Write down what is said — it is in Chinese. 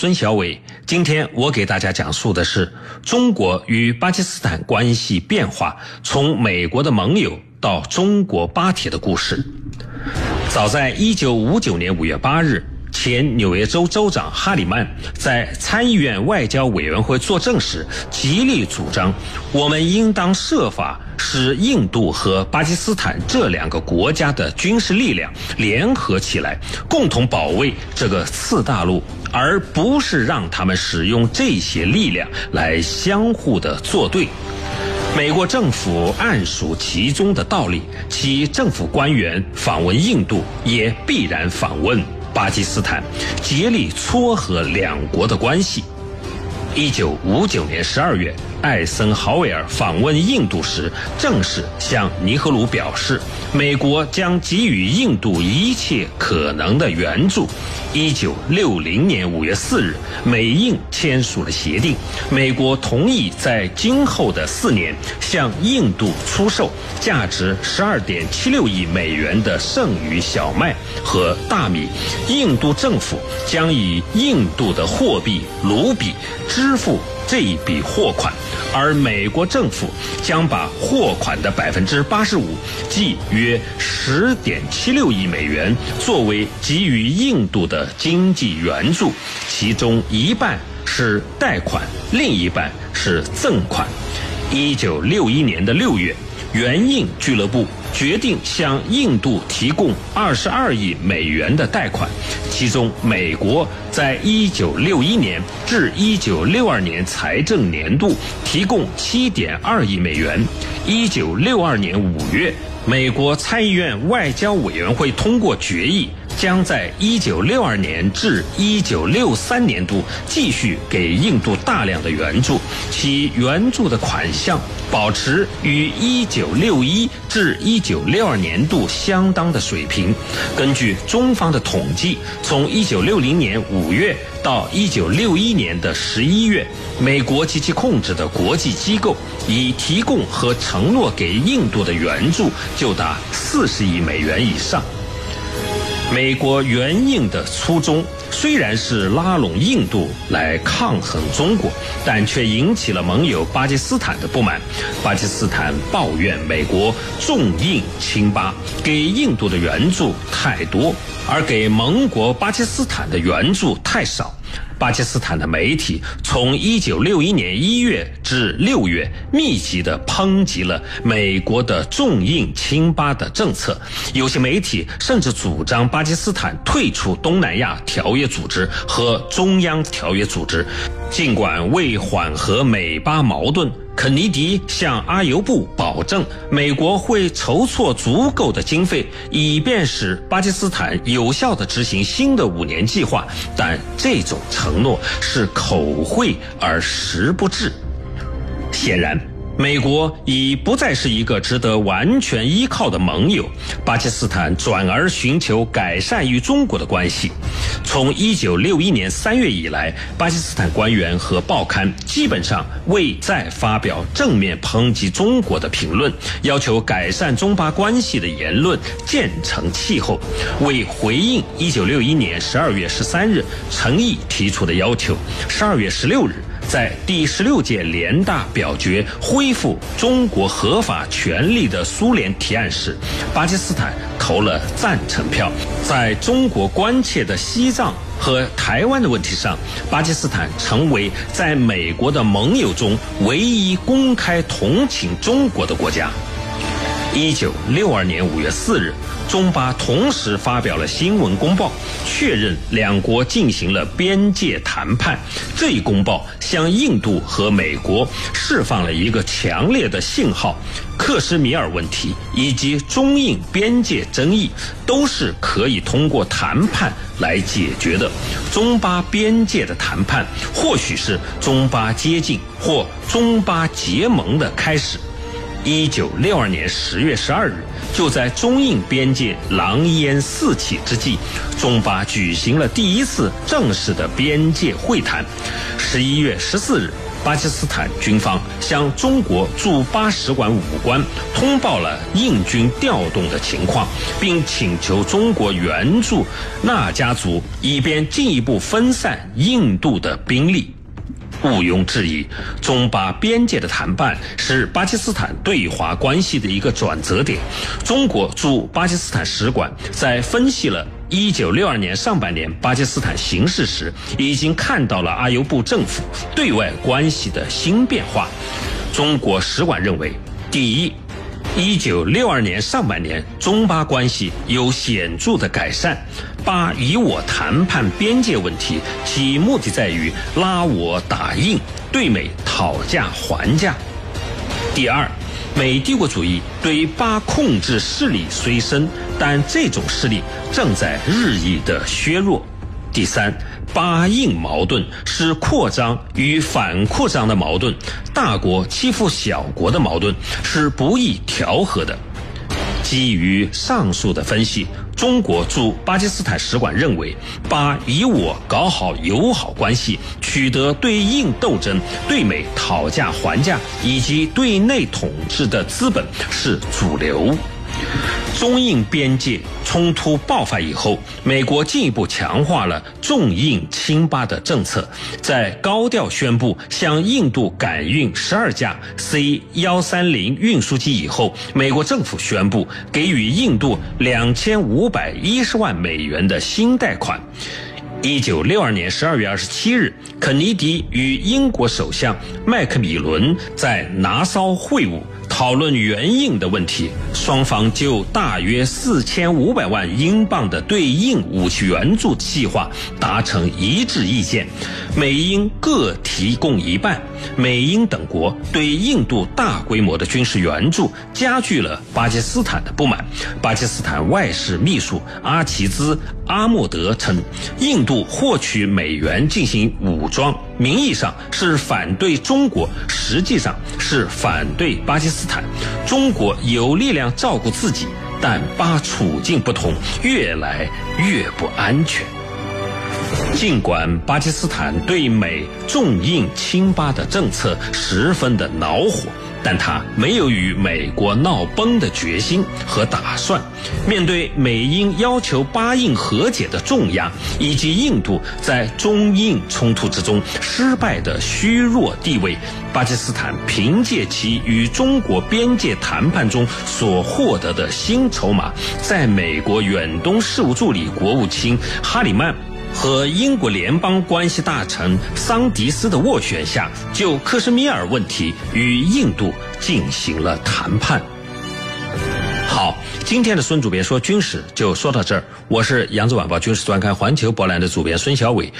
孙小伟。今天我给大家讲述的是中国与巴基斯坦关系变化，从美国的盟友到中国巴铁的故事。早在一九五九年五月八日。前纽约州州长哈里曼在参议院外交委员会作证时，极力主张我们应当设法使印度和巴基斯坦这两个国家的军事力量联合起来，共同保卫这个次大陆，而不是让他们使用这些力量来相互的作对。美国政府暗属其中的道理，其政府官员访问印度也必然访问。巴基斯坦竭力撮合两国的关系。一九五九年十二月，艾森豪威尔访问印度时，正式向尼赫鲁表示，美国将给予印度一切可能的援助。一九六零年五月四日，美印签署了协定，美国同意在今后的四年向印度出售价值十二点七六亿美元的剩余小麦和大米，印度政府将以印度的货币卢比支付。这一笔货款，而美国政府将把货款的百分之八十五，即约十点七六亿美元，作为给予印度的经济援助，其中一半是贷款，另一半是赠款。一九六一年的六月。援印俱乐部决定向印度提供二十二亿美元的贷款，其中美国在一九六一年至一九六二年财政年度提供七点二亿美元。一九六二年五月，美国参议院外交委员会通过决议。将在一九六二年至一九六三年度继续给印度大量的援助，其援助的款项保持与一九六一至一九六二年度相当的水平。根据中方的统计，从一九六零年五月到一九六一年的十一月，美国及其控制的国际机构已提供和承诺给印度的援助就达四十亿美元以上。美国援印的初衷虽然是拉拢印度来抗衡中国，但却引起了盟友巴基斯坦的不满。巴基斯坦抱怨美国重印轻巴，给印度的援助太多，而给盟国巴基斯坦的援助太少。巴基斯坦的媒体从1961年1月至6月密集地抨击了美国的重印亲巴的政策，有些媒体甚至主张巴基斯坦退出东南亚条约组织和中央条约组织。尽管为缓和美巴矛盾，肯尼迪向阿尤布保证，美国会筹措足够的经费，以便使巴基斯坦有效地执行新的五年计划，但这种承承诺是口惠而实不至。显然。美国已不再是一个值得完全依靠的盟友，巴基斯坦转而寻求改善与中国的关系。从一九六一年三月以来，巴基斯坦官员和报刊基本上未再发表正面抨击中国的评论，要求改善中巴关系的言论渐成气候。为回应一九六一年十二月十三日陈毅提出的要求，十二月十六日。在第十六届联大表决恢复中国合法权利的苏联提案时，巴基斯坦投了赞成票。在中国关切的西藏和台湾的问题上，巴基斯坦成为在美国的盟友中唯一公开同情中国的国家。一九六二年五月四日。中巴同时发表了新闻公报，确认两国进行了边界谈判。这一公报向印度和美国释放了一个强烈的信号：克什米尔问题以及中印边界争议都是可以通过谈判来解决的。中巴边界的谈判或许是中巴接近或中巴结盟的开始。一九六二年十月十二日。就在中印边界狼烟四起之际，中巴举行了第一次正式的边界会谈。十一月十四日，巴基斯坦军方向中国驻巴使馆武官通报了印军调动的情况，并请求中国援助纳加族，以便进一步分散印度的兵力。毋庸置疑，中巴边界的谈判是巴基斯坦对华关系的一个转折点。中国驻巴基斯坦使馆在分析了1962年上半年巴基斯坦形势时，已经看到了阿尤布政府对外关系的新变化。中国使馆认为，第一。一九六二年上半年，中巴关系有显著的改善。巴以我谈判边界问题，其目的在于拉我打印，对美讨价还价。第二，美帝国主义对巴控制势力虽深，但这种势力正在日益的削弱。第三。巴印矛盾是扩张与反扩张的矛盾，大国欺负小国的矛盾是不易调和的。基于上述的分析，中国驻巴基斯坦使馆认为，巴以我搞好友好关系，取得对印斗争、对美讨价还价以及对内统治的资本是主流。中印边界冲突爆发以后，美国进一步强化了重印轻巴的政策，在高调宣布向印度赶运十二架 C 幺三零运输机以后，美国政府宣布给予印度两千五百一十万美元的新贷款。一九六二年十二月二十七日，肯尼迪与英国首相麦克米伦在拿骚会晤。讨论援印的问题，双方就大约四千五百万英镑的对应武器援助计划达成一致意见，美英各提供一半。美英等国对印度大规模的军事援助加剧了巴基斯坦的不满。巴基斯坦外事秘书阿齐兹·阿莫德称，印度获取美元进行武装，名义上是反对中国，实际上是反对巴基斯坦。中国有力量照顾自己，但巴处境不同，越来越不安全。尽管巴基斯坦对美重印轻巴的政策十分的恼火。但他没有与美国闹崩的决心和打算。面对美英要求巴印和解的重压，以及印度在中印冲突之中失败的虚弱地位，巴基斯坦凭借其与中国边界谈判中所获得的新筹码，在美国远东事务助理国务卿哈里曼。和英国联邦关系大臣桑迪斯的斡旋下，就克什米尔问题与印度进行了谈判。好，今天的孙主编说军事就说到这儿。我是扬子晚报军事专刊环球博览的主编孙小伟。